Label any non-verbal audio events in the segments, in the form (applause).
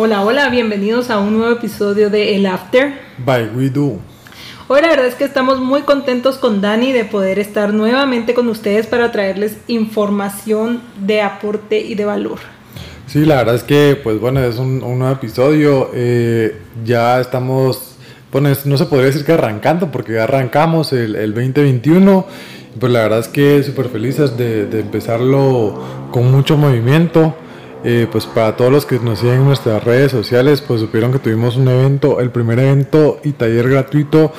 Hola, hola, bienvenidos a un nuevo episodio de El After. By We Do. Hoy la verdad es que estamos muy contentos con Dani de poder estar nuevamente con ustedes para traerles información de aporte y de valor. Sí, la verdad es que, pues bueno, es un, nuevo episodio. Eh, ya estamos, bueno, no se podría decir que arrancando, porque ya arrancamos el, el 2021. Pues la verdad es que súper felices de, de empezarlo con mucho movimiento. Eh, pues para todos los que nos siguen en nuestras redes sociales, pues supieron que tuvimos un evento, el primer evento y taller gratuito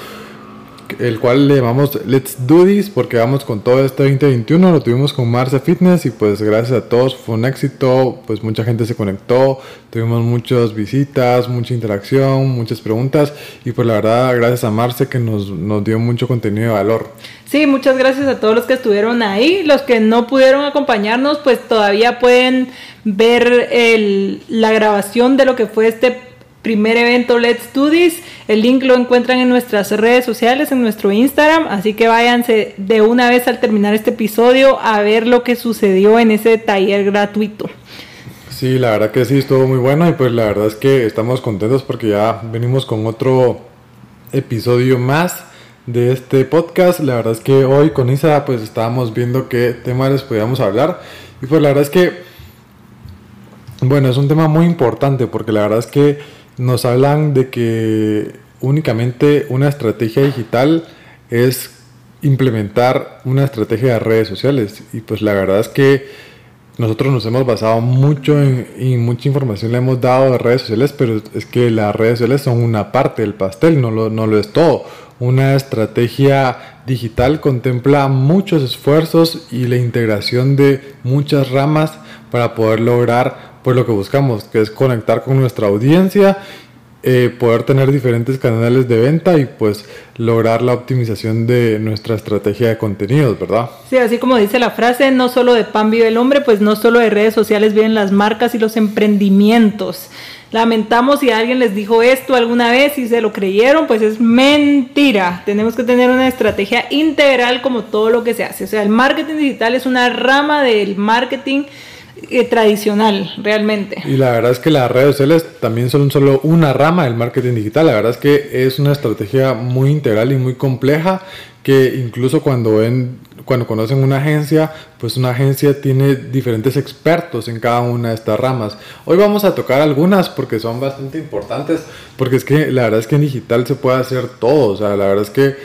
el cual le llamamos Let's Do This porque vamos con todo este 2021, lo tuvimos con Marce Fitness y pues gracias a todos fue un éxito, pues mucha gente se conectó, tuvimos muchas visitas, mucha interacción, muchas preguntas y pues la verdad gracias a Marce que nos, nos dio mucho contenido de valor. Sí, muchas gracias a todos los que estuvieron ahí, los que no pudieron acompañarnos pues todavía pueden ver el, la grabación de lo que fue este primer evento Let's Do This. El link lo encuentran en nuestras redes sociales, en nuestro Instagram, así que váyanse de una vez al terminar este episodio a ver lo que sucedió en ese taller gratuito. Sí, la verdad que sí, estuvo muy bueno y pues la verdad es que estamos contentos porque ya venimos con otro episodio más de este podcast. La verdad es que hoy con Isa pues estábamos viendo qué temas les podíamos hablar y pues la verdad es que, bueno, es un tema muy importante porque la verdad es que nos hablan de que únicamente una estrategia digital es implementar una estrategia de redes sociales. Y pues la verdad es que nosotros nos hemos basado mucho en, y mucha información le hemos dado de redes sociales, pero es que las redes sociales son una parte del pastel, no lo, no lo es todo. Una estrategia digital contempla muchos esfuerzos y la integración de muchas ramas para poder lograr pues lo que buscamos, que es conectar con nuestra audiencia, eh, poder tener diferentes canales de venta y pues lograr la optimización de nuestra estrategia de contenidos, ¿verdad? Sí, así como dice la frase, no solo de pan vive el hombre, pues no solo de redes sociales viven las marcas y los emprendimientos. Lamentamos si alguien les dijo esto alguna vez y se lo creyeron, pues es mentira. Tenemos que tener una estrategia integral como todo lo que se hace. O sea, el marketing digital es una rama del marketing eh, tradicional, realmente. Y la verdad es que las redes sociales también son solo una rama del marketing digital. La verdad es que es una estrategia muy integral y muy compleja que incluso cuando ven, cuando conocen una agencia, pues una agencia tiene diferentes expertos en cada una de estas ramas. Hoy vamos a tocar algunas porque son bastante importantes, porque es que la verdad es que en digital se puede hacer todo. O sea, la verdad es que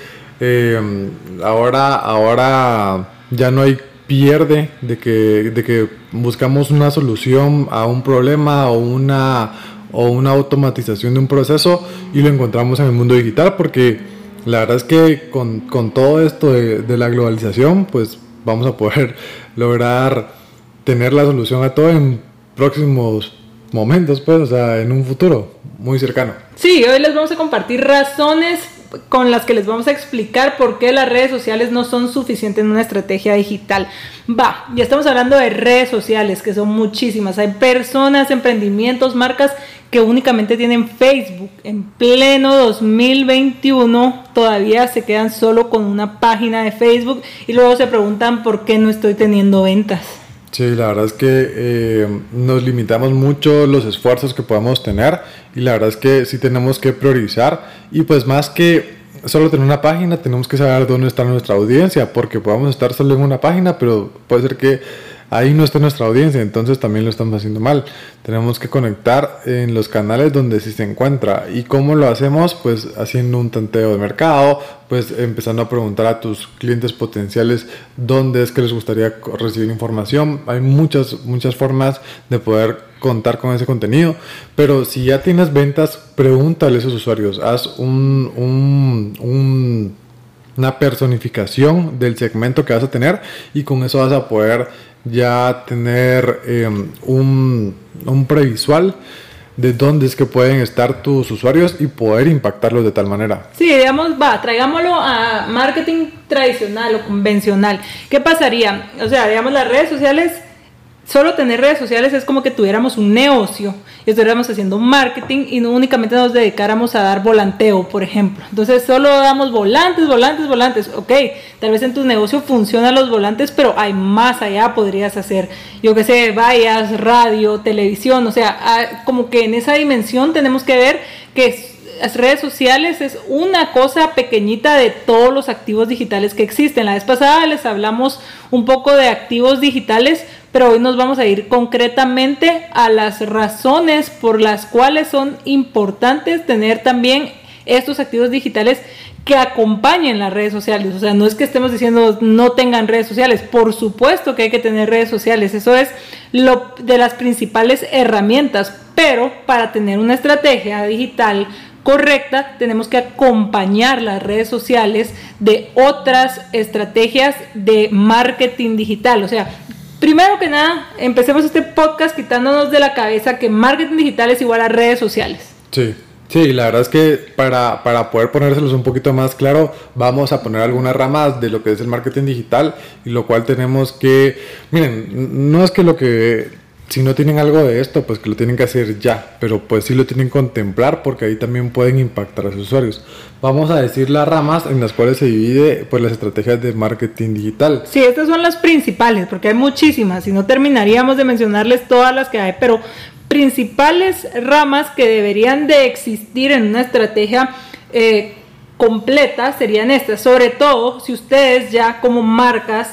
eh, ahora, ahora ya no hay pierde de que, de que buscamos una solución a un problema o una, o una automatización de un proceso y lo encontramos en el mundo digital porque la verdad es que con, con todo esto de, de, la globalización pues vamos a poder (laughs) lograr tener la solución a todo en próximos momentos pues o sea en un futuro muy cercano. Sí hoy les vamos a compartir razones con las que les vamos a explicar por qué las redes sociales no son suficientes en una estrategia digital. Va, ya estamos hablando de redes sociales, que son muchísimas. Hay personas, emprendimientos, marcas que únicamente tienen Facebook. En pleno 2021 todavía se quedan solo con una página de Facebook y luego se preguntan por qué no estoy teniendo ventas. Sí, la verdad es que eh, nos limitamos mucho los esfuerzos que podemos tener y la verdad es que sí tenemos que priorizar y pues más que solo tener una página tenemos que saber dónde está nuestra audiencia porque podemos estar solo en una página pero puede ser que ahí no está nuestra audiencia, entonces también lo estamos haciendo mal. Tenemos que conectar en los canales donde sí se encuentra. ¿Y cómo lo hacemos? Pues haciendo un tanteo de mercado, pues empezando a preguntar a tus clientes potenciales dónde es que les gustaría recibir información. Hay muchas, muchas formas de poder contar con ese contenido, pero si ya tienes ventas, pregúntale a esos usuarios, haz un, un, un una personificación del segmento que vas a tener y con eso vas a poder ya tener em, un, un previsual de dónde es que pueden estar tus usuarios y poder impactarlos de tal manera. Sí, digamos, va, traigámoslo a marketing tradicional o convencional. ¿Qué pasaría? O sea, digamos, las redes sociales solo tener redes sociales es como que tuviéramos un negocio y estuviéramos haciendo marketing y no únicamente nos dedicáramos a dar volanteo, por ejemplo. Entonces solo damos volantes, volantes, volantes. Ok, tal vez en tu negocio funcionan los volantes, pero hay más allá, podrías hacer, yo qué sé, vallas, radio, televisión, o sea, como que en esa dimensión tenemos que ver que las redes sociales es una cosa pequeñita de todos los activos digitales que existen. La vez pasada les hablamos un poco de activos digitales, pero hoy nos vamos a ir concretamente a las razones por las cuales son importantes tener también estos activos digitales que acompañen las redes sociales. O sea, no es que estemos diciendo no tengan redes sociales, por supuesto que hay que tener redes sociales, eso es lo de las principales herramientas, pero para tener una estrategia digital correcta, tenemos que acompañar las redes sociales de otras estrategias de marketing digital. O sea, Primero que nada, empecemos este podcast quitándonos de la cabeza que marketing digital es igual a redes sociales. Sí. Sí, la verdad es que para, para poder ponérselos un poquito más claro, vamos a poner algunas ramas de lo que es el marketing digital y lo cual tenemos que, miren, no es que lo que si no tienen algo de esto, pues que lo tienen que hacer ya, pero pues sí lo tienen que contemplar porque ahí también pueden impactar a sus usuarios. Vamos a decir las ramas en las cuales se divide pues las estrategias de marketing digital. Sí, estas son las principales porque hay muchísimas y no terminaríamos de mencionarles todas las que hay, pero principales ramas que deberían de existir en una estrategia eh, completa serían estas, sobre todo si ustedes ya como marcas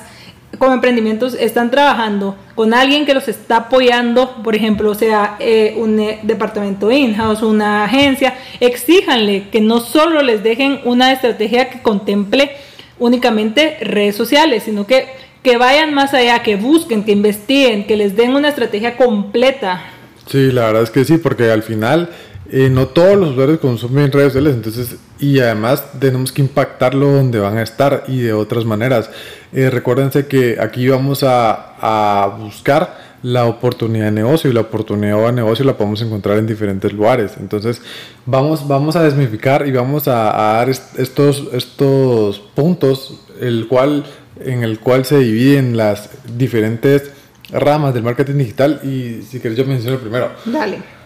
como emprendimientos están trabajando con alguien que los está apoyando, por ejemplo, sea eh, un eh, departamento in-house, una agencia, exíjanle que no solo les dejen una estrategia que contemple únicamente redes sociales, sino que, que vayan más allá, que busquen, que investiguen, que les den una estrategia completa. Sí, la verdad es que sí, porque al final eh, no todos los usuarios consumen redes sociales, entonces, y además tenemos que impactarlo donde van a estar y de otras maneras. Eh, recuérdense que aquí vamos a, a, buscar la oportunidad de negocio y la oportunidad de negocio la podemos encontrar en diferentes lugares. Entonces, vamos, vamos a desmificar y vamos a, dar estos, estos puntos, el cual, en el cual se dividen las diferentes ramas del marketing digital y si quieres yo menciono primero. Dale.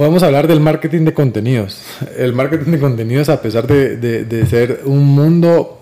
Podemos hablar del marketing de contenidos. El marketing de contenidos, a pesar de, de, ser un mundo,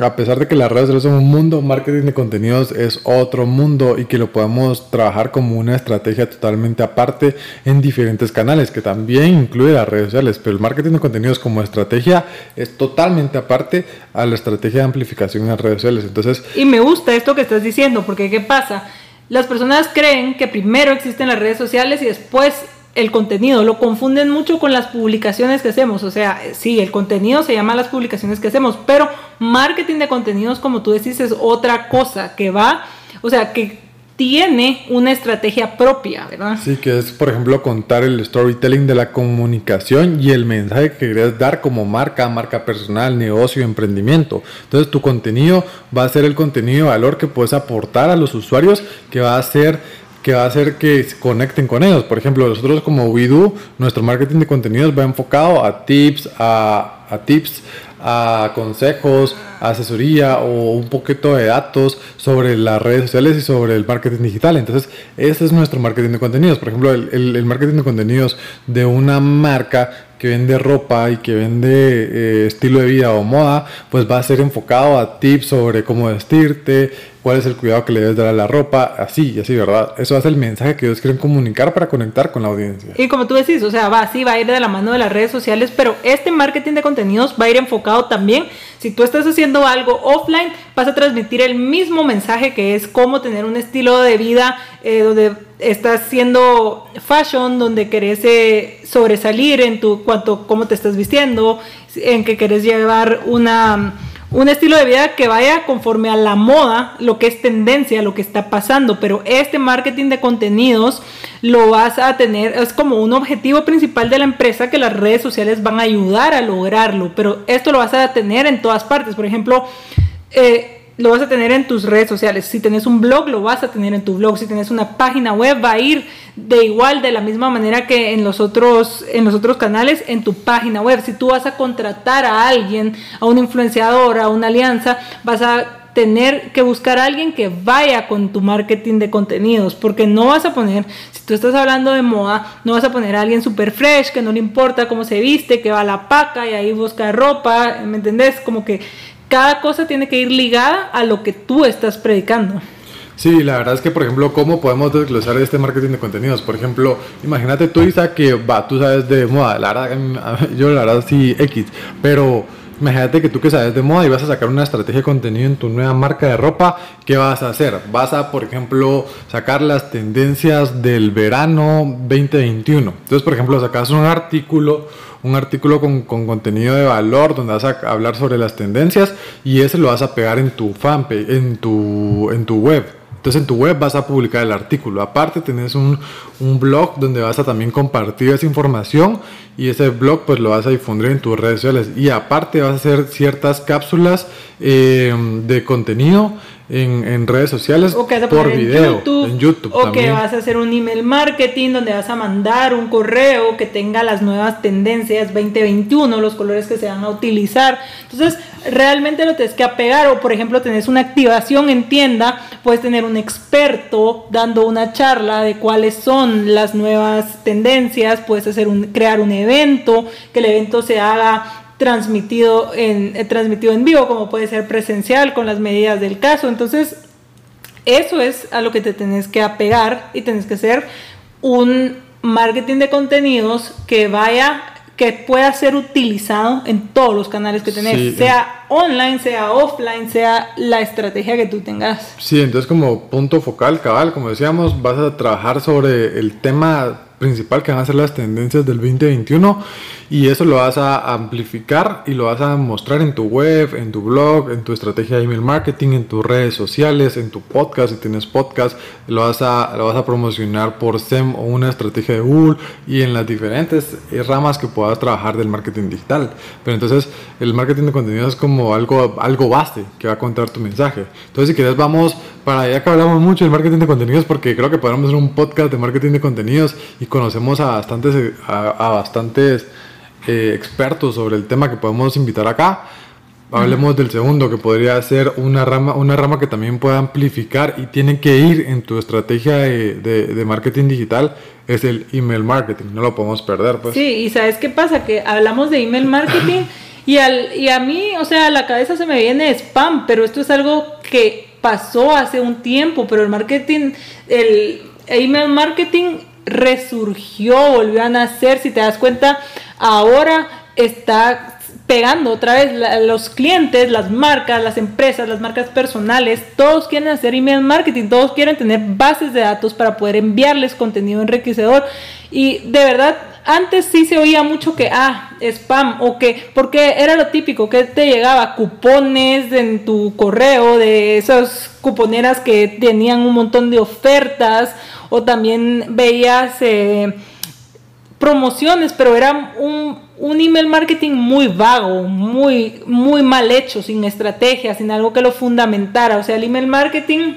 a pesar de que las redes sociales son un mundo, marketing de contenidos es otro mundo y que lo podemos trabajar como una estrategia totalmente aparte en diferentes canales, que también incluye las redes sociales. Pero el marketing de contenidos como estrategia es totalmente aparte a la estrategia de amplificación en las redes sociales. Entonces, y me gusta esto que estás diciendo, porque ¿qué pasa? Las personas creen que primero existen las redes sociales y después el contenido, lo confunden mucho con las publicaciones que hacemos, o sea, sí, el contenido se llama las publicaciones que hacemos, pero marketing de contenidos, como tú decís, es otra cosa que va, o sea, que tiene una estrategia propia, ¿verdad? Sí, que es, por ejemplo, contar el storytelling de la comunicación y el mensaje que querías dar como marca, marca personal, negocio, emprendimiento. Entonces, tu contenido va a ser el contenido de valor que puedes aportar a los usuarios, que va a ser que va a hacer que se conecten con ellos. Por ejemplo, nosotros como WeDo, nuestro marketing de contenidos va enfocado a tips, a, tips, a consejos, asesoría o un poquito de datos sobre las redes sociales y sobre el marketing digital. Entonces, ese es nuestro marketing de contenidos. Por ejemplo, el marketing de contenidos de una marca que vende ropa y que vende eh, estilo de vida o moda, pues va a ser enfocado a tips sobre cómo vestirte, cuál es el cuidado que le debes dar a la ropa, así y así, ¿verdad? Eso es el mensaje que ellos quieren comunicar para conectar con la audiencia. Y como tú decís, o sea, va así, va a ir de la mano de las redes sociales, pero este marketing de contenidos va a ir enfocado también, si tú estás haciendo algo offline, vas a transmitir el mismo mensaje que es cómo tener un estilo de vida eh, donde estás haciendo fashion, donde querés eh, sobresalir en tu cuanto cómo te estás vistiendo, en que querés llevar una un estilo de vida que vaya conforme a la moda, lo que es tendencia, lo que está pasando, pero este marketing de contenidos lo vas a tener, es como un objetivo principal de la empresa que las redes sociales van a ayudar a lograrlo, pero esto lo vas a tener en todas partes, por ejemplo, eh, lo vas a tener en tus redes sociales. Si tienes un blog, lo vas a tener en tu blog. Si tienes una página web, va a ir de igual, de la misma manera que en los otros, en los otros canales, en tu página web. Si tú vas a contratar a alguien, a un influenciador, a una alianza, vas a tener que buscar a alguien que vaya con tu marketing de contenidos, porque no vas a poner, si tú estás hablando de moda, no vas a poner a alguien super fresh, que no le importa cómo se viste, que va a la paca y ahí busca ropa, ¿me entendés? Como que cada cosa tiene que ir ligada a lo que tú estás predicando. Sí, la verdad es que, por ejemplo, ¿cómo podemos desglosar este marketing de contenidos? Por ejemplo, imagínate tú, Isa, que va, tú sabes de moda, la verdad, yo la verdad sí, X, pero Imagínate que tú que sabes de moda y vas a sacar una estrategia de contenido en tu nueva marca de ropa, ¿qué vas a hacer? Vas a, por ejemplo, sacar las tendencias del verano 2021. Entonces, por ejemplo, sacas un artículo, un artículo con, con, contenido de valor donde vas a hablar sobre las tendencias y ese lo vas a pegar en tu fanpage, en tu, en tu web. Entonces en tu web vas a publicar el artículo. Aparte tenés un, un, blog donde vas a también compartir esa información y ese blog pues lo vas a difundir en tus redes sociales. Y aparte vas a hacer ciertas cápsulas eh, de contenido en, redes sociales o que por video en YouTube, o que vas a hacer un email marketing donde vas a mandar un correo que tenga las nuevas tendencias 2021 los colores que se van a utilizar. Entonces realmente lo tienes que apegar. O por ejemplo tenés una activación en tienda puedes tener un experto dando una charla de cuáles son las nuevas tendencias puedes hacer un crear un evento que el evento se haga transmitido en, eh, transmitido en vivo, como puede ser presencial con las medidas del caso. Entonces, eso es a lo que te tenés que apegar y tenés que hacer un marketing de contenidos que vaya que pueda ser utilizado en todos los canales que tenés, sea online, sea offline, sea la estrategia que tú tengas. Sí, entonces como punto focal, cabal, como decíamos, vas a trabajar sobre el tema principal que van a ser las tendencias del 2021 y eso lo vas a amplificar y lo vas a mostrar en tu web, en tu blog, en tu estrategia de email marketing, en tus redes sociales, en tu podcast, si tienes podcast, lo vas a, lo vas a promocionar por SEM o una estrategia de Google y en las diferentes ramas que puedas trabajar del marketing digital. Pero entonces el marketing de contenido es como algo, algo base que va a contar tu mensaje. Entonces si quieres vamos para allá que hablamos mucho del marketing de contenidos porque creo que podemos hacer un podcast de marketing de contenidos y conocemos a bastantes, a bastantes eh, expertos sobre el tema que podemos invitar acá. Hablemos del segundo, que podría ser una rama, una rama que también pueda amplificar y tiene que ir en tu estrategia de, de, marketing digital, es el email marketing, no lo podemos perder. Pues. Sí, y ¿sabes qué pasa? Que hablamos de email marketing (clears throat) y, al, y a mí, o sea, a la cabeza se me viene spam, pero esto es algo que pasó hace un tiempo, pero el marketing, el email marketing resurgió, volvió a nacer, si te das cuenta, ahora está pegando otra vez los clientes, las marcas, las empresas, las marcas personales, todos quieren hacer email marketing, todos quieren tener bases de datos para poder enviarles contenido enriquecedor y de verdad antes sí se oía mucho que, ah, spam, o que, porque era lo típico, que te llegaba cupones en tu correo de esas cuponeras que tenían un montón de ofertas, o también veías eh, promociones, pero era un, un, email marketing muy vago, muy, muy mal hecho, sin estrategia, sin algo que lo fundamentara. O sea, el email marketing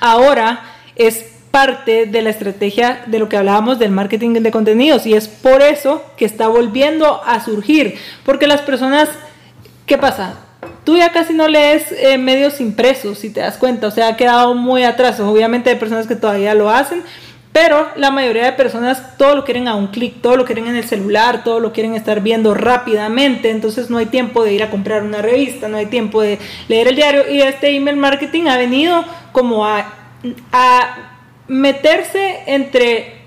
ahora es parte de la estrategia de lo que hablábamos del marketing de contenidos y es por eso que está volviendo a surgir, porque las personas, ¿qué pasa? Tú ya casi no lees eh, medios impresos, si te das cuenta, o sea, ha quedado muy atrás. Obviamente hay personas que todavía lo hacen, pero la mayoría de personas todo lo quieren a un clic, todo lo quieren en el celular, todo lo quieren estar viendo rápidamente, entonces no hay tiempo de ir a comprar una revista, no hay tiempo de leer el diario y este email marketing ha venido como a, a meterse entre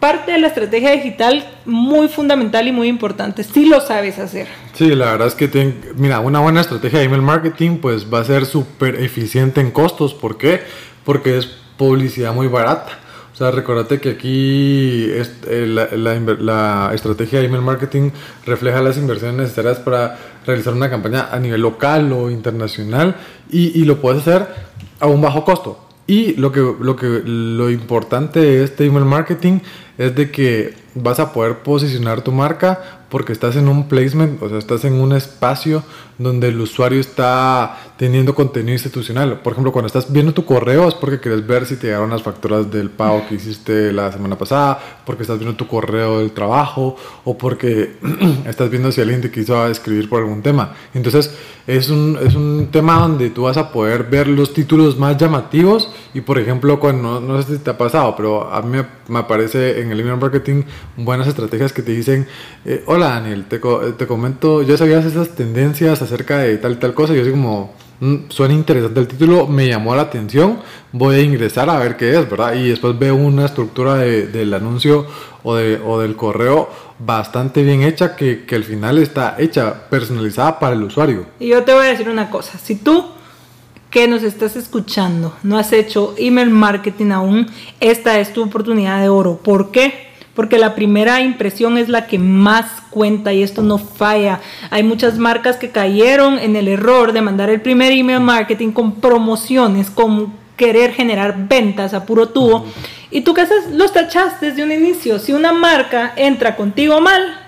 parte de la estrategia digital muy fundamental y muy importante, si lo sabes hacer. Sí, la verdad es que, mira, una buena estrategia de email marketing pues va a ser súper eficiente en costos. ¿Por qué? Porque es publicidad muy barata. O sea, recordate que aquí eh, la, la, estrategia de email marketing refleja las inversiones necesarias para realizar una campaña a nivel local o internacional y, y lo puedes hacer a un bajo costo. Y lo que, lo que lo importante de este email marketing es de que vas a poder posicionar tu marca porque estás en un placement, o sea, estás en un espacio donde el usuario está teniendo contenido institucional. Por ejemplo, cuando estás viendo tu correo es porque quieres ver si te llegaron las facturas del pago que hiciste la semana pasada, porque estás viendo tu correo del trabajo o porque (clears throat) estás viendo si alguien te quiso escribir por algún tema. Entonces, es un, es un tema donde tú vas a poder ver los títulos más llamativos y, por ejemplo, cuando, no, sé si te ha pasado, pero a mí me, me aparece en el email marketing buenas estrategias que te dicen, eh, hola Daniel, te, te, comento, ya sabías esas tendencias acerca de tal tal cosa, yo así como, mm, suena interesante el título, me llamó la atención, voy a ingresar a ver qué es, ¿verdad? Y después veo una estructura de, del anuncio o, de, o, del correo bastante bien hecha que, que al final está hecha, personalizada para el usuario. Y yo te voy a decir una cosa, si tú que nos estás escuchando no has hecho email marketing aún, esta es tu oportunidad de oro. ¿Por qué? Porque la primera impresión es la que más cuenta y esto no falla. Hay muchas marcas que cayeron en el error de mandar el primer email marketing con promociones, con querer generar ventas a puro tubo. Y tú qué haces, los tachas desde un inicio. Si una marca entra contigo mal,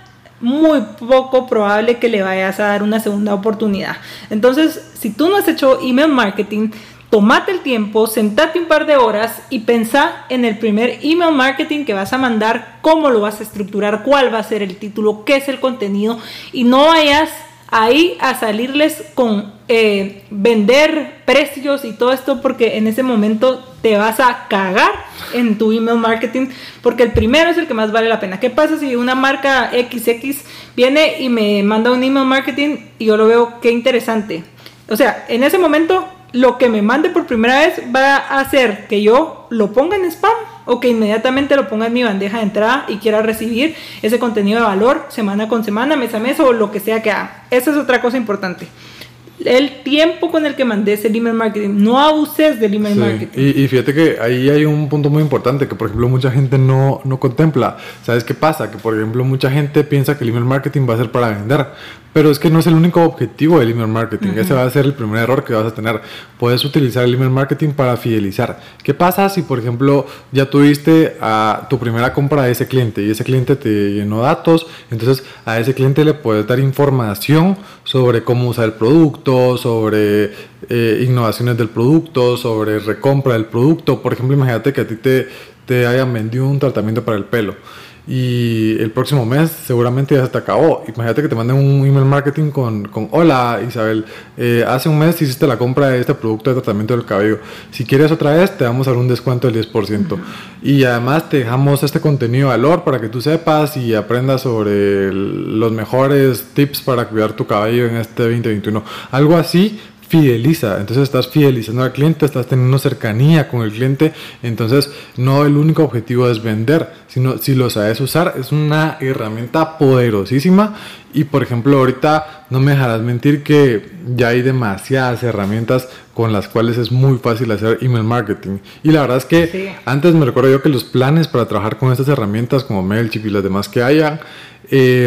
muy poco probable que le vayas a dar una segunda oportunidad. Entonces, si tú no has hecho email marketing, tomate el tiempo, sentate un par de horas y pensá en el primer email marketing que vas a mandar, cómo lo vas a estructurar, cuál va a ser el título, qué es el contenido y no vayas ahí a salirles con eh, vender precios y todo esto porque en ese momento te vas a cagar en tu email marketing porque el primero es el que más vale la pena. ¿Qué pasa si una marca XX viene y me manda un email marketing y yo lo veo qué interesante? O sea, en ese momento lo que me mande por primera vez va a hacer que yo lo ponga en spam o que inmediatamente lo ponga en mi bandeja de entrada y quiera recibir ese contenido de valor semana con semana, mes a mes o lo que sea que haga. Esa es otra cosa importante el tiempo con el que mandes el email marketing. No abuses del email marketing. Y, fíjate que ahí hay un punto muy importante que, por ejemplo, mucha gente no, no contempla. ¿Sabes qué pasa? Que, por ejemplo, mucha gente piensa que el email marketing va a ser para vender. Pero es que no es el único objetivo del email marketing. Ese va a ser el primer error que vas a tener. Puedes utilizar el email marketing para fidelizar. ¿Qué pasa si, por ejemplo, ya tuviste a tu primera compra de ese cliente y ese cliente te llenó datos? Entonces, a ese cliente le puedes dar información sobre cómo usar el producto, sobre eh, innovaciones del producto, sobre recompra del producto. Por ejemplo, imagínate que a ti te, te hayan vendido un tratamiento para el pelo y el próximo mes seguramente ya se te acabó. Imagínate que te manden un email marketing con, con hola Isabel, eh, hace un mes hiciste la compra de este producto de tratamiento del cabello. Si quieres otra vez, te damos a dar un descuento del 10%. Y además te dejamos este contenido de valor para que tú sepas y aprendas sobre los mejores tips para cuidar tu cabello en este 2021. Algo así fideliza. Entonces estás fidelizando al cliente, estás teniendo cercanía con el cliente. Entonces no el único objetivo es vender, sino si lo sabes usar es una herramienta poderosísima. Y por ejemplo ahorita no me dejarás mentir que ya hay demasiadas herramientas con las cuales es muy fácil hacer email marketing. Y la verdad es que antes me recuerdo yo que los planes para trabajar con estas herramientas como MailChimp y las demás que hayan eh,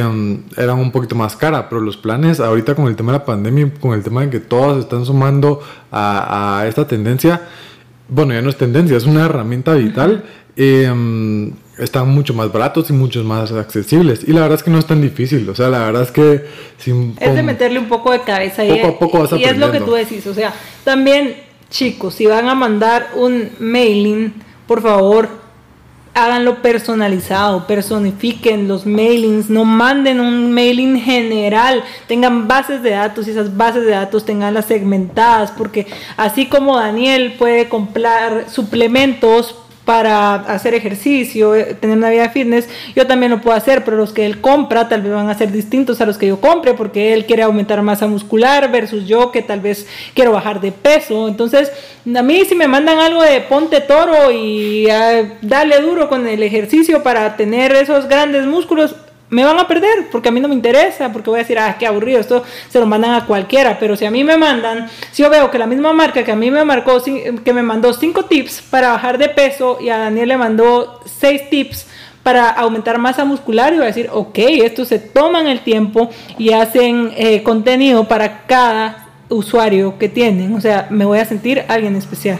eran un poquito más cara, pero los planes ahorita con el tema de la pandemia, con el tema de que todos están sumando a, esta tendencia, bueno, ya no es tendencia, es una herramienta vital, eh, están mucho más baratos y mucho más accesibles. Y la verdad es que no es tan difícil, o sea, la verdad es que... Sin, es de meterle un poco de cabeza y, poco a poco vas y es lo que tú decís, o sea, también chicos, si van a mandar un mailing, por favor, háganlo personalizado, personifiquen los mailings, no manden un mailing general, tengan bases de datos y esas bases de datos tengan las segmentadas, porque así como Daniel puede comprar suplementos para hacer ejercicio, eh, tener una vida fitness, yo también lo puedo hacer, pero los que él compra tal vez van a ser distintos a los que yo compre, porque él quiere aumentar masa muscular versus yo que tal vez quiero bajar de peso. Entonces, a mí si me mandan algo de ponte toro y ah, dale duro con el ejercicio para tener esos grandes músculos, me van a perder porque a mí no me interesa, porque voy a decir, ah, qué aburrido, esto se lo mandan a cualquiera, pero si a mí me mandan, si yo veo que la misma marca que a mí me marcó, que me mandó cinco tips para bajar de peso y a Daniel le mandó seis tips para aumentar masa muscular, y voy a decir, ok, estos se toman el tiempo y hacen eh, contenido para cada usuario que tienen, o sea, me voy a sentir alguien especial.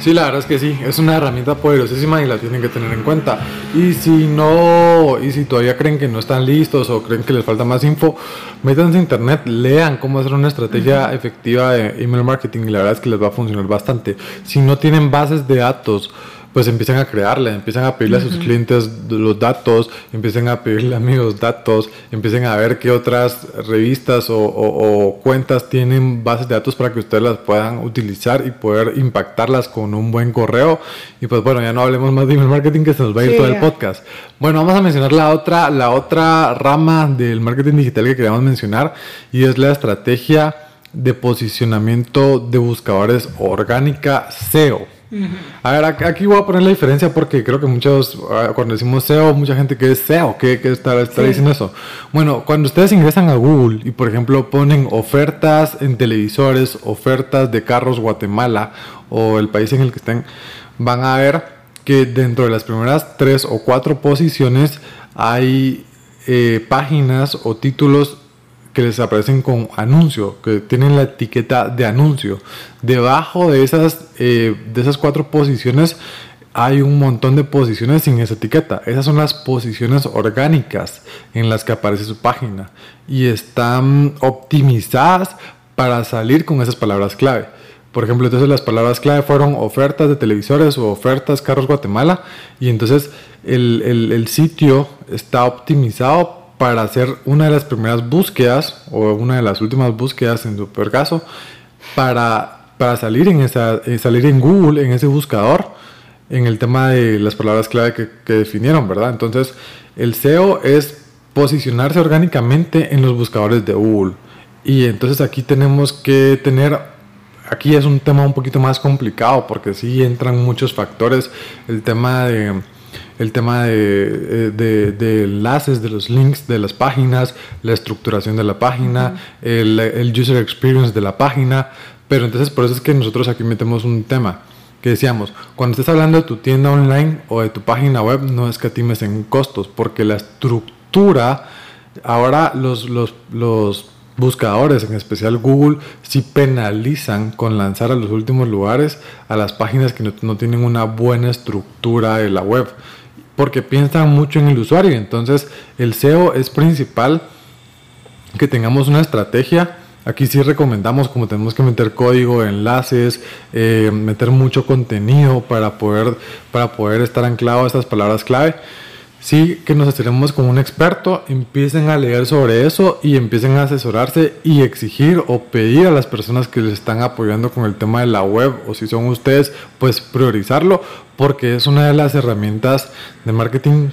Sí, la verdad es que sí, es una herramienta poderosísima y la tienen que tener en cuenta. Y si no, y si todavía creen que no están listos o creen que les falta más info, métanse a internet, lean cómo hacer una estrategia efectiva de email marketing y la verdad es que les va a funcionar bastante. Si no tienen bases de datos, pues empiezan a crearle, empiezan a pedirle a sus clientes los datos, empiezan a pedirle a (laughs) amigos datos, empiecen a ver qué otras revistas o, cuentas tienen bases de datos para que ustedes las puedan utilizar y poder impactarlas con un buen correo. Y pues bueno, ya no hablemos más de email marketing que se nos va a ir todo el podcast. Bueno, vamos a mencionar la otra, la otra rama del marketing digital que queríamos mencionar y es la estrategia de posicionamiento de buscadores orgánica SEO. A ver, aquí voy a poner la diferencia porque creo que muchos, ah, cuando decimos SEO, mucha gente que es SEO, ¿qué, está, está diciendo eso? Bueno, cuando ustedes ingresan a Google y por ejemplo ponen ofertas en televisores, ofertas de carros Guatemala o el país en el que estén, van a ver que dentro de las primeras tres o cuatro posiciones hay eh, páginas o títulos que les aparecen con anuncio, que tienen la etiqueta de anuncio. Debajo de esas, eh, de esas cuatro posiciones hay un montón de posiciones sin esa etiqueta. Esas son las posiciones orgánicas en las que aparece su página y están optimizadas para salir con esas palabras clave. Por ejemplo, entonces las palabras clave fueron ofertas de televisores o ofertas carros Guatemala y entonces el, el, el sitio está optimizado para hacer una de las primeras búsquedas o una de las últimas búsquedas en su peor caso para, para salir, en esa, eh, salir en Google, en ese buscador, en el tema de las palabras clave que, que definieron, ¿verdad? Entonces, el SEO es posicionarse orgánicamente en los buscadores de Google. Y entonces aquí tenemos que tener, aquí es un tema un poquito más complicado porque sí entran muchos factores, el tema de el tema eh, de, de, enlaces, de los links de las páginas, la estructuración de la página, el, el, user experience de la página. Pero entonces por eso es que nosotros aquí metemos un tema que decíamos, cuando estés hablando de tu tienda online o de tu página web, no escatimes en costos, porque la estructura, ahora los, los, los buscadores, en especial Google, sí penalizan con lanzar a los últimos lugares a las páginas que no, no tienen una buena estructura de la web porque piensan mucho en el usuario. Entonces el SEO es principal que tengamos una estrategia. Aquí sí recomendamos como tenemos que meter código, enlaces, eh, meter mucho contenido para poder, para poder estar anclado a estas palabras clave sí que nos acerquemos con un experto, empiecen a leer sobre eso y empiecen a asesorarse y exigir o pedir a las personas que les están apoyando con el tema de la web o si son ustedes, pues priorizarlo porque es una de las herramientas de marketing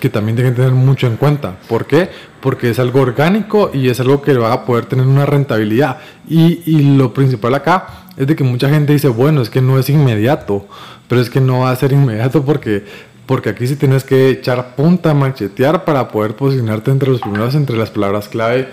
que también tienen que tener mucho en cuenta. ¿Por qué? Porque es algo orgánico y es algo que va a poder tener una rentabilidad. Y, y lo principal acá es de que mucha gente dice, bueno, es que no es inmediato, pero es que no va a ser inmediato porque porque aquí sí tienes que echar punta, machetear para poder posicionarte entre los primeros, entre las palabras clave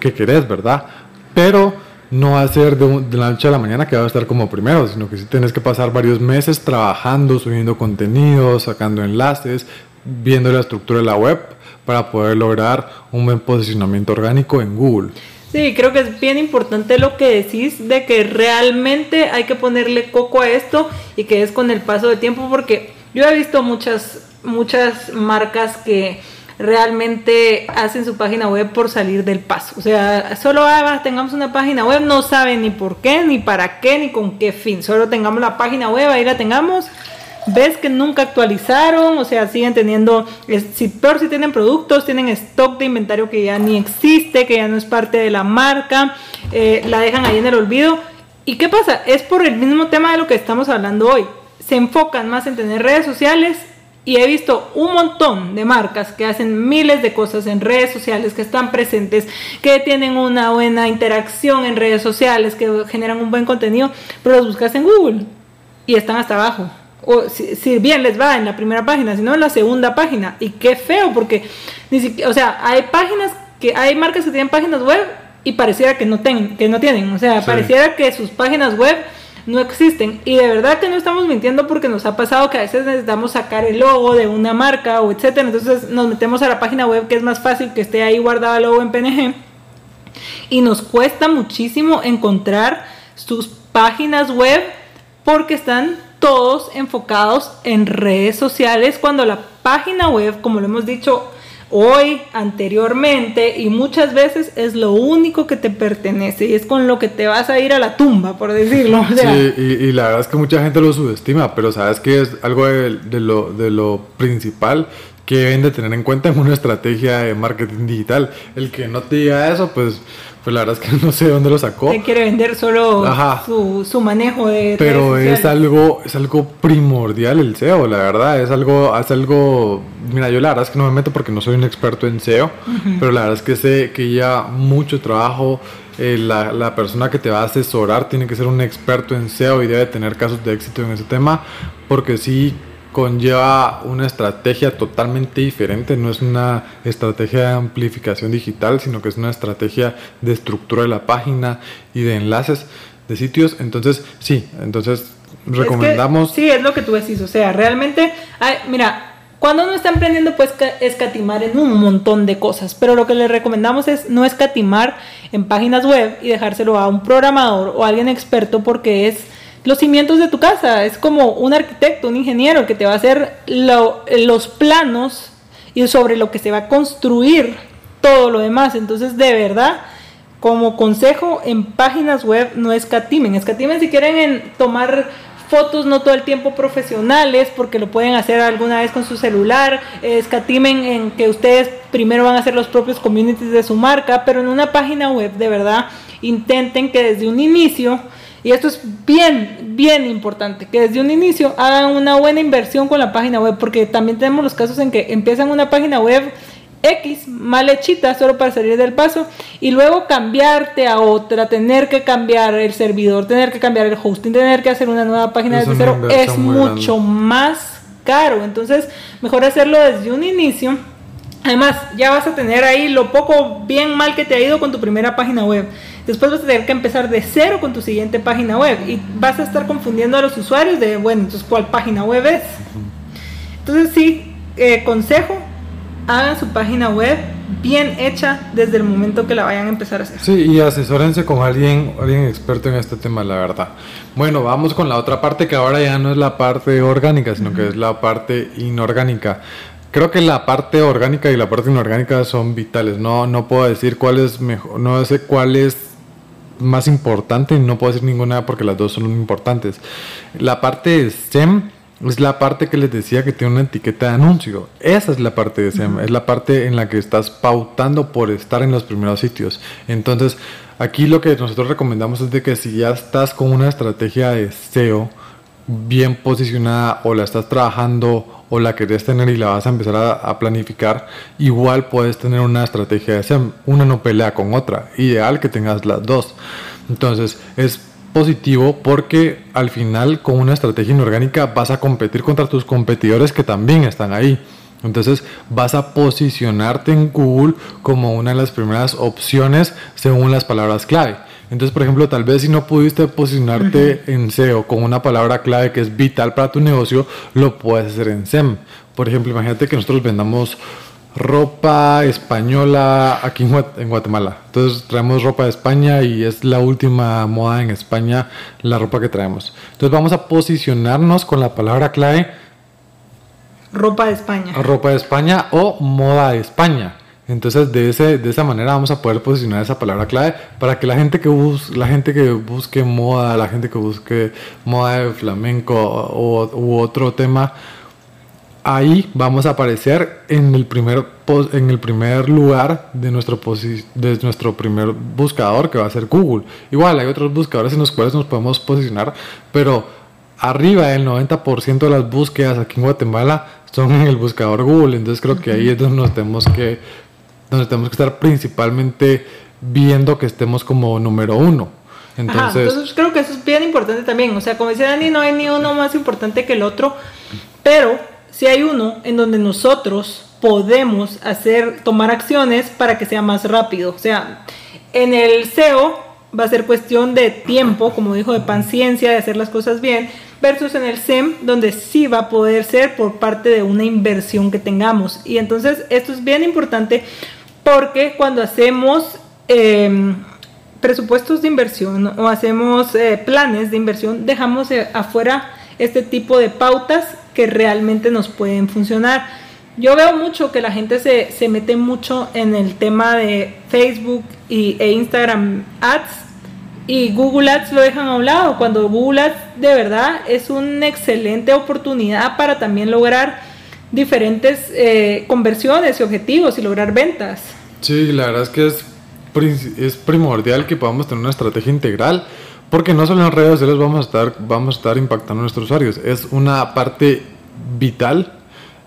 que, querés, ¿verdad? Pero no va a ser de, la noche a la mañana que va a estar como primero, sino que sí tienes que pasar varios meses trabajando, subiendo contenido, sacando enlaces, viendo la estructura de la web para poder lograr un buen posicionamiento orgánico en Google. Sí, creo que es bien importante lo que decís de que realmente hay que ponerle coco a esto y que es con el paso del tiempo porque yo he visto muchas, muchas marcas que realmente hacen su página web por salir del paso. O sea, solo ah, tengamos una página web, no saben ni por qué, ni para qué, ni con qué fin. Solo tengamos la página web, ahí la tengamos. Ves que nunca actualizaron, o sea, siguen teniendo, si, peor si tienen productos, tienen stock de inventario que ya ni existe, que ya no es parte de la marca, eh, la dejan ahí en el olvido. ¿Y qué pasa? Es por el mismo tema de lo que estamos hablando hoy se enfocan más en tener redes sociales y he visto un montón de marcas que hacen miles de cosas en redes sociales, que están presentes, que tienen una buena interacción en redes sociales, que generan un buen contenido, pero los buscas en Google y están hasta abajo. O si, bien les va en la primera página, sino en la segunda página. Y qué feo, porque ni siquiera, o sea, hay páginas que hay marcas que tienen páginas web y pareciera que no, ten, que no tienen. O sea, pareciera que sus páginas web no existen. Y de verdad que no estamos mintiendo porque nos ha pasado que a veces necesitamos sacar el logo de una marca o etcétera. Entonces nos metemos a la página web que es más fácil que esté ahí guardado el logo en PNG. Y nos cuesta muchísimo encontrar sus páginas web porque están todos enfocados en redes sociales cuando la página web, como lo hemos dicho hoy, anteriormente y muchas veces es lo único que te pertenece y es con lo que te vas a ir a la tumba, por decirlo. sí, y, la verdad es que mucha gente lo subestima, pero sabes que es algo de, lo, de lo principal que deben de tener en cuenta en una estrategia de marketing digital. El que no te diga eso, pues pues la verdad es que no sé dónde lo sacó. Te quiere vender solo su, su, manejo de. Pero es algo, es algo primordial el SEO, la verdad. Es algo, es algo. Mira, yo la verdad es que no me meto porque no soy un experto en SEO, pero la verdad es que sé que ya mucho trabajo. Eh, la, la, persona que te va a asesorar tiene que ser un experto en SEO y debe tener casos de éxito en ese tema, porque sí conlleva una estrategia totalmente diferente, no es una estrategia de amplificación digital, sino que es una estrategia de estructura de la página y de enlaces de sitios. Entonces, sí, entonces recomendamos... sí, es lo que tú decís, o sea, realmente, mira, cuando uno está emprendiendo puedes escatimar en un montón de cosas, pero lo que le recomendamos es no escatimar en páginas web y dejárselo a un programador o a alguien experto porque es los cimientos de tu casa. Es como un arquitecto, un ingeniero que te va a hacer los planos y sobre lo que se va a construir todo lo demás. Entonces, de verdad, como consejo, en páginas web no escatimen. Escatimen si quieren en tomar fotos no todo el tiempo profesionales porque lo pueden hacer alguna vez con su celular, escatimen en que ustedes primero van a hacer los propios communities de su marca, pero en una página web de verdad intenten que desde un inicio y esto es bien, bien importante, que desde un inicio hagan una buena inversión con la página web, porque también tenemos los casos en que empiezan una página web X mal hechita solo para salir del paso y luego cambiarte a otra, tener que cambiar el servidor, tener que cambiar el hosting, tener que hacer una nueva página desde cero es mucho más caro. Entonces, mejor hacerlo desde un inicio. Además, ya vas a tener ahí lo poco bien mal que te ha ido con tu primera página web. Después vas a tener que empezar de cero con tu siguiente página web y vas a estar confundiendo a los usuarios de, bueno, entonces cuál página web es. Entonces sí, eh, consejo, hagan su página web bien hecha desde el momento que la vayan a empezar a hacer. Sí, y asesórense con alguien, alguien experto en este tema, la verdad. Bueno, vamos con la otra parte que ahora ya no es la parte orgánica, sino que es la parte inorgánica. Creo que la parte orgánica y la parte inorgánica son vitales. No, no puedo decir cuál es mejor, no sé cuál es más importante, no puedo decir ninguna porque las dos son importantes. La parte de SEM es la parte que les decía que tiene una etiqueta de anuncio. Esa es la parte de SEM, es la parte en la que estás pautando por estar en los primeros sitios. Entonces, aquí lo que nosotros recomendamos es de que si ya estás con una estrategia de SEO bien posicionada o la estás trabajando o la querés tener y la vas a empezar a, planificar, igual puedes tener una estrategia de SEM. Una no pelea con otra. Ideal que tengas las dos. Entonces es positivo porque al final con una estrategia inorgánica vas a competir contra tus competidores que también están ahí. Entonces vas a posicionarte en Google como una de las primeras opciones según las palabras clave. Entonces, por ejemplo, tal vez si no pudiste posicionarte en SEO con una palabra clave que es vital para tu negocio, lo puedes hacer en SEM. Por ejemplo, imagínate que nosotros vendamos ropa española aquí en Guatemala. Entonces traemos ropa de España y es la última moda en España la ropa que traemos. Entonces vamos a posicionarnos con la palabra clave ropa de España. Ropa de España o moda de España. Entonces de, ese, de esa manera vamos a poder posicionar esa palabra clave para que la gente que, bus, la gente que busque moda, la gente que busque moda de flamenco o, u otro tema, ahí vamos a aparecer en el primer, en el primer lugar de nuestro, de nuestro primer buscador que va a ser Google. Igual hay otros buscadores en los cuales nos podemos posicionar, pero arriba del 90% de las búsquedas aquí en Guatemala son en el buscador Google. Entonces creo que ahí es donde nos tenemos que donde tenemos que estar principalmente viendo que estemos como número uno. Entonces, entonces creo que eso es bien importante también. O sea, como dice Dani, no hay ni uno más importante que el otro, pero si hay uno en donde nosotros podemos hacer, tomar acciones para que sea más rápido. O sea, en el SEO va a ser cuestión de tiempo, como dijo, de paciencia, de hacer las cosas bien, versus en el SEM, donde sí va a poder ser por parte de una inversión que tengamos. Y entonces esto es bien importante porque cuando hacemos em, presupuestos de inversión o hacemos eh, planes de inversión, dejamos eh, afuera este tipo de pautas que realmente nos pueden funcionar. Yo veo mucho que la gente se, se mete mucho en el tema de Facebook y, e Instagram Ads y Google Ads lo dejan a un lado, cuando Google Ads de verdad es una excelente oportunidad para también lograr diferentes eh, conversiones y objetivos y lograr ventas. Sí, la verdad es que es, primordial que podamos tener una estrategia integral, porque no solo en redes sociales vamos a estar, vamos a estar impactando a nuestros usuarios, es una parte vital,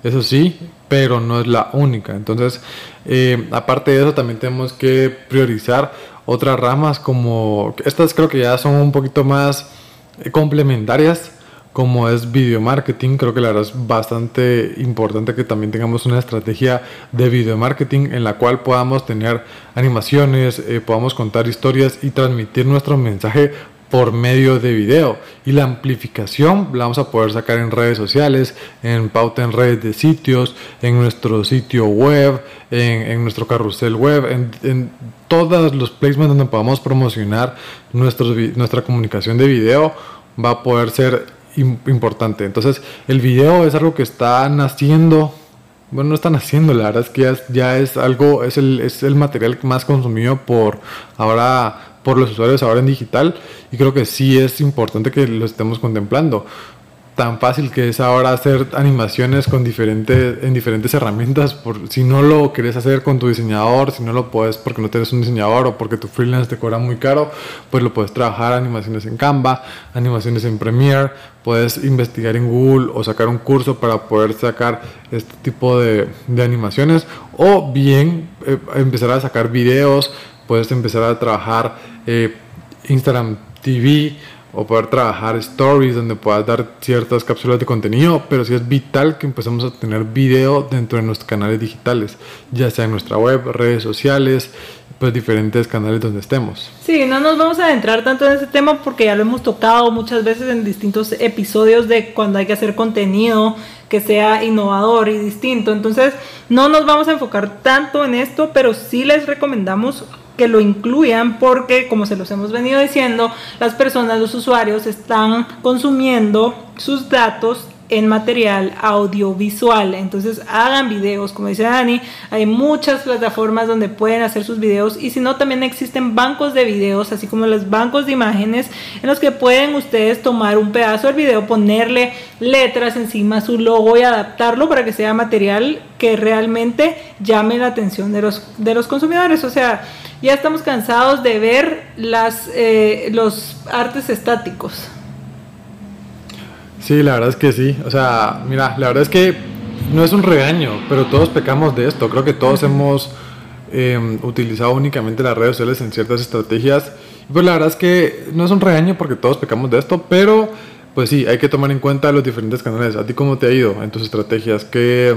eso sí, pero no es la única. Entonces, eh, aparte de eso, también tenemos que priorizar otras ramas como, estas creo que ya son un poquito más eh, complementarias como es video marketing, creo que la verdad es bastante importante que también tengamos una estrategia de video marketing en la cual podamos tener animaciones, eh, podamos contar historias y transmitir nuestro mensaje por medio de video. Y la amplificación la vamos a poder sacar en redes sociales, en pauta en redes de sitios, en nuestro sitio web, en, nuestro carrusel web, en, en, todos los placements donde podamos promocionar nuestra comunicación de video va a poder ser importante. Entonces, el video es algo que está naciendo. Bueno, no están haciendo, la verdad es que ya, es algo, es el, es el material más consumido por ahora por los usuarios ahora en digital y creo que sí es importante que lo estemos contemplando tan fácil que es ahora hacer animaciones con diferentes, en diferentes herramientas. Por, si no lo querés hacer con tu diseñador, si no lo puedes porque no tienes un diseñador o porque tu freelance te cobra muy caro, pues lo puedes trabajar animaciones en Canva, animaciones en Premiere, puedes investigar en Google o sacar un curso para poder sacar este tipo de, de animaciones o bien eh, empezar a sacar videos, puedes empezar a trabajar eh, Instagram TV o poder trabajar stories donde puedas dar ciertas cápsulas de contenido, pero sí es vital que empecemos a tener video dentro de nuestros canales digitales, ya sea en nuestra web, redes sociales, pues diferentes canales donde estemos. Sí, no nos vamos a adentrar tanto en ese tema porque ya lo hemos tocado muchas veces en distintos episodios de cuando hay que hacer contenido que sea innovador y distinto. Entonces, no nos vamos a enfocar tanto en esto, pero sí les recomendamos que lo incluyan porque, como se los hemos venido diciendo, las personas, los usuarios están consumiendo sus datos en material audiovisual. Entonces hagan videos, como dice Dani, hay muchas plataformas donde pueden hacer sus videos y si no también existen bancos de videos, así como los bancos de imágenes en los que pueden ustedes tomar un pedazo del video, ponerle letras encima, su logo y adaptarlo para que sea material que realmente llame la atención de los, de los consumidores. O sea, ya estamos cansados de ver las, eh, los artes estáticos. Sí, la verdad es que sí. O sea, mira, la verdad es que no es un regaño, pero todos pecamos de esto. Creo que todos hemos em, utilizado únicamente las redes sociales en ciertas estrategias. Pues la verdad es que no es un regaño porque todos pecamos de esto, pero pues sí, hay que tomar en cuenta los diferentes canales. ¿A ti cómo te ha ido en tus estrategias? ¿Qué,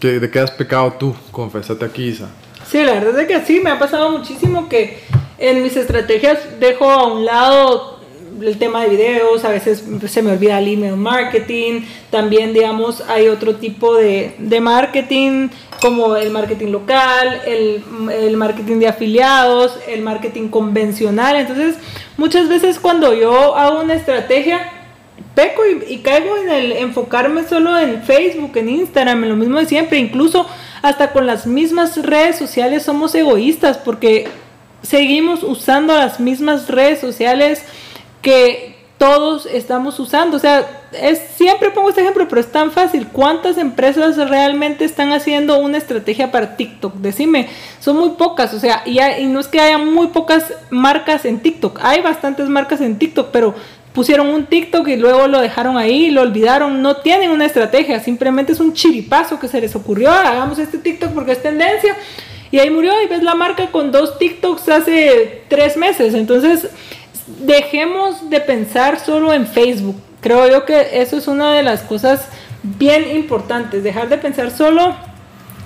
qué de qué has pecado tú? Confésate aquí, Isa. Sí, la verdad es que sí, me ha pasado muchísimo que en mis estrategias dejo a un lado el tema de videos, a veces se me olvida el email marketing, también digamos hay otro tipo de, de marketing como el marketing local, el, el, marketing de afiliados, el marketing convencional, entonces muchas veces cuando yo hago una estrategia peco y, y caigo en el enfocarme solo en Facebook, en Instagram, en lo mismo de siempre, incluso hasta con las mismas redes sociales somos egoístas porque seguimos usando las mismas redes sociales que todos estamos usando. O sea, es, siempre pongo este ejemplo, pero es tan fácil. ¿Cuántas empresas realmente están haciendo una estrategia para TikTok? Decime, son muy pocas. O sea, y, y no es que haya muy pocas marcas en TikTok. Hay bastantes marcas en TikTok, pero pusieron un TikTok y luego lo dejaron ahí, lo olvidaron, no tienen una estrategia, simplemente es un chiripazo que se les ocurrió, hagamos este TikTok porque es tendencia. Y ahí murió y ves la marca con dos TikToks hace tres meses. Entonces, dejemos de pensar solo en Facebook. Creo yo que eso es una de las cosas bien importantes, dejar de pensar solo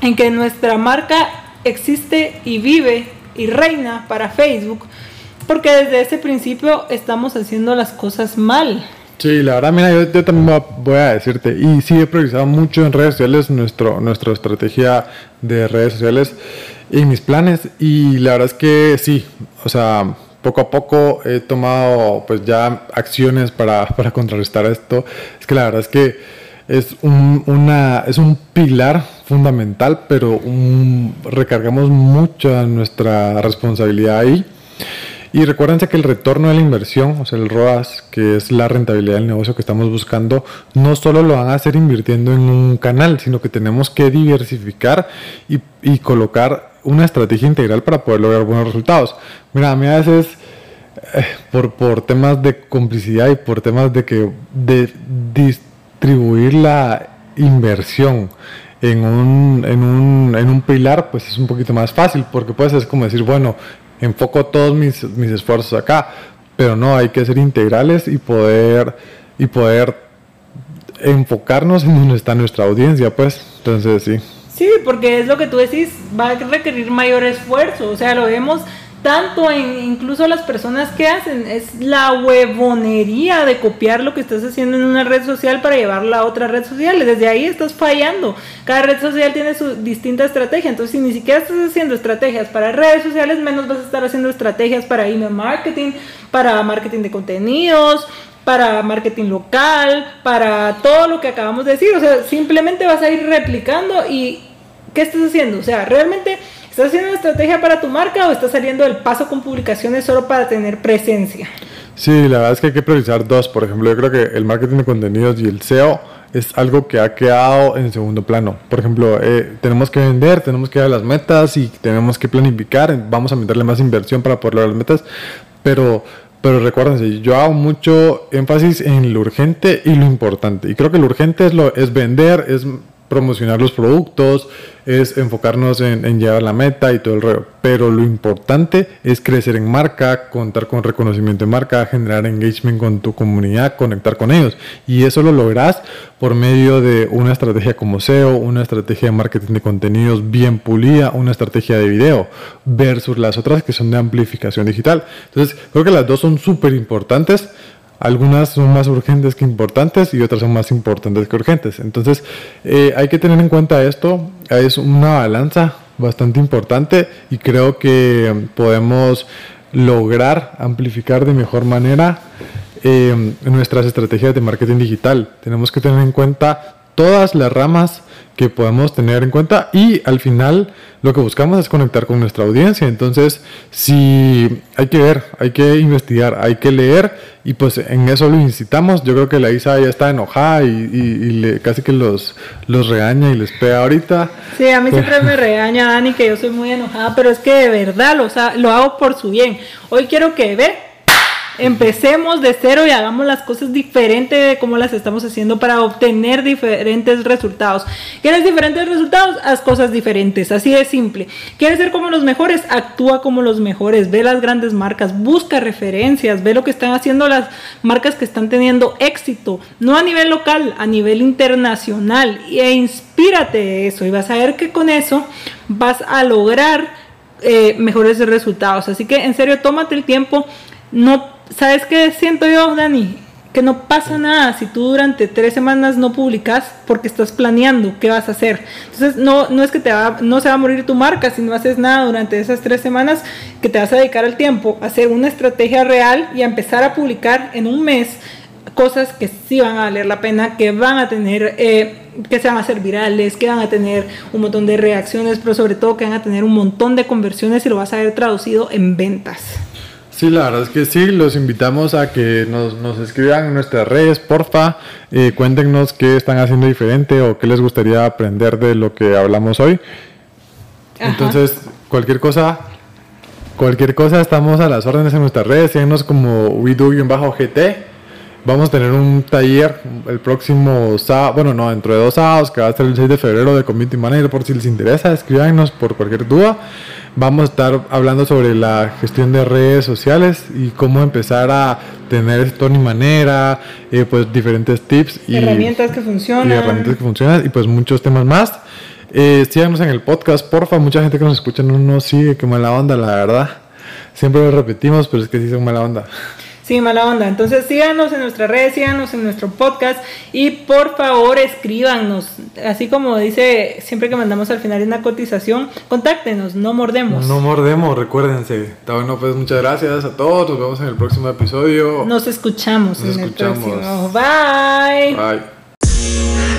en que nuestra marca existe y vive y reina para Facebook, porque desde ese principio estamos haciendo las cosas mal. Sí, la verdad, mira, yo, también voy a decirte, y sí he priorizado mucho en redes sociales nuestro, nuestra estrategia de redes sociales y mis planes, y la verdad es que sí, o sea, poco a poco he tomado pues ya acciones para, (laughs) para contrarrestar esto. Es que la verdad es que es un, una, es un pilar fundamental, pero recargamos mucha nuestra responsabilidad ahí. Y recuérdense que el retorno de la inversión, o sea, el ROAS, que es la rentabilidad del negocio que estamos buscando, no solo lo van a hacer invirtiendo en un canal, sino que tenemos que diversificar y, colocar una estrategia integral para poder lograr buenos resultados. Mira, a mí a veces, eh, por, temas de complicidad y por temas de que distribuir la inversión en un pilar, pues es un poquito más fácil, porque pues es como decir, bueno, enfoco todos mis, mis esfuerzos acá, pero no, hay que ser integrales y poder, y poder enfocarnos en donde está nuestra audiencia, pues, entonces sí. Sí, porque es lo que tú decís, va a requerir mayor esfuerzo, o sea, lo vemos tanto en incluso las personas que hacen, es la huevonería de copiar lo que estás haciendo en una red social para llevarla a otra red social. Desde ahí estás fallando. Cada red social tiene su distinta estrategia. Entonces, si ni siquiera estás haciendo estrategias para redes sociales, menos vas a estar haciendo estrategias para email marketing, para marketing de contenidos, para marketing local, para todo lo que acabamos de decir. O sea, simplemente vas a ir replicando y ¿qué estás haciendo? O sea, realmente ¿Estás haciendo una estrategia para tu marca o estás saliendo del paso con publicaciones solo para tener presencia? Sí, la verdad es que hay que priorizar dos. Por ejemplo, yo creo que el marketing de contenidos y el SEO es algo que ha quedado en segundo plano. Por ejemplo, eh, tenemos que vender, tenemos que dar las metas y tenemos que planificar. Vamos a meterle más inversión para poder lograr las metas. Pero pero recuérdense, yo hago mucho énfasis en lo urgente y lo importante. Y creo que lo urgente es, lo, es vender, es promocionar los productos, es enfocarnos en, en, llegar a la meta y todo el rollo. Pero lo importante es crecer en marca, contar con reconocimiento de marca, generar engagement con tu comunidad, conectar con ellos. Y eso lo lograrás por medio de una estrategia como SEO, una estrategia de marketing de contenidos bien pulida, una estrategia de video, versus las otras que son de amplificación digital. Entonces, creo que las dos son súper importantes. Algunas son más urgentes que importantes y otras son más importantes que urgentes. Entonces eh, hay que tener en cuenta esto. Es una balanza bastante importante y creo que podemos lograr amplificar de mejor manera eh, nuestras estrategias de marketing digital. Tenemos que tener en cuenta todas las ramas que podemos tener en cuenta y al final lo que buscamos es conectar con nuestra audiencia. Entonces, si hay que ver, hay que investigar, hay que leer y pues en eso lo incitamos. Yo creo que la Isa ya está enojada y, le, casi que los, los regaña y les pega ahorita. Sí, a mí siempre me (laughs) regaña Dani que yo soy muy enojada, pero es que de verdad lo, lo hago por su bien. Hoy quiero que ve Empecemos de cero y hagamos las cosas diferentes de cómo las estamos haciendo para obtener diferentes resultados. ¿Quieres diferentes resultados? Haz cosas diferentes, así de simple. ¿Quieres ser como los mejores? Actúa como los mejores, ve las grandes marcas, busca referencias, ve lo que están haciendo las marcas que están teniendo éxito, no a nivel local, a nivel internacional, e inspírate de eso y vas a ver que con eso vas a lograr eh, mejores resultados. Así que en serio, tómate el tiempo. No ¿Sabes qué siento yo, Dani? Que no pasa nada si tú durante tres semanas no publicas porque estás planeando qué vas a hacer. Entonces, no, no es que te va, no se va a morir tu marca si no haces nada durante esas tres semanas, que te vas a dedicar el tiempo a hacer una estrategia real y a empezar a publicar en un mes cosas que sí van a valer la pena, que van a tener, eh, que se van a hacer virales, que van a tener un montón de reacciones, pero sobre todo que van a tener un montón de conversiones y lo vas a ver traducido en ventas. Sí, la verdad es que sí, los invitamos a que nos, nos escriban en nuestras redes, porfa, eh, cuéntenos qué están haciendo diferente o qué les gustaría aprender de lo que hablamos hoy. Entonces, cualquier cosa, cualquier cosa, estamos a las órdenes en nuestras redes, síguenos como WeDo-GT. Vamos a tener un taller el próximo sábado, bueno, no, dentro de dos sábados, que va a ser el 6 de febrero de Community Manager, por si les interesa, escríbanos por cualquier duda. Vamos a estar hablando sobre la gestión de redes sociales y cómo empezar a tener esto y manera, eh, pues diferentes tips y herramientas que funcionan. Y herramientas que funcionan y pues muchos temas más. Eh, síganos en el podcast, porfa. Mucha gente que nos escucha no nos sigue, qué mala onda, la verdad. Siempre lo repetimos, pero es que sí son mala onda. Sí, mala onda. Entonces síganos en nuestras redes, síganos en nuestro podcast y por favor escríbanos. Así como dice siempre que mandamos al final una cotización, contáctenos, no mordemos. No mordemos, recuérdense. Está bueno, pues muchas gracias a todos. Nos vemos en el próximo episodio. Nos escuchamos Nos en escuchamos. el próximo. Bye. Bye.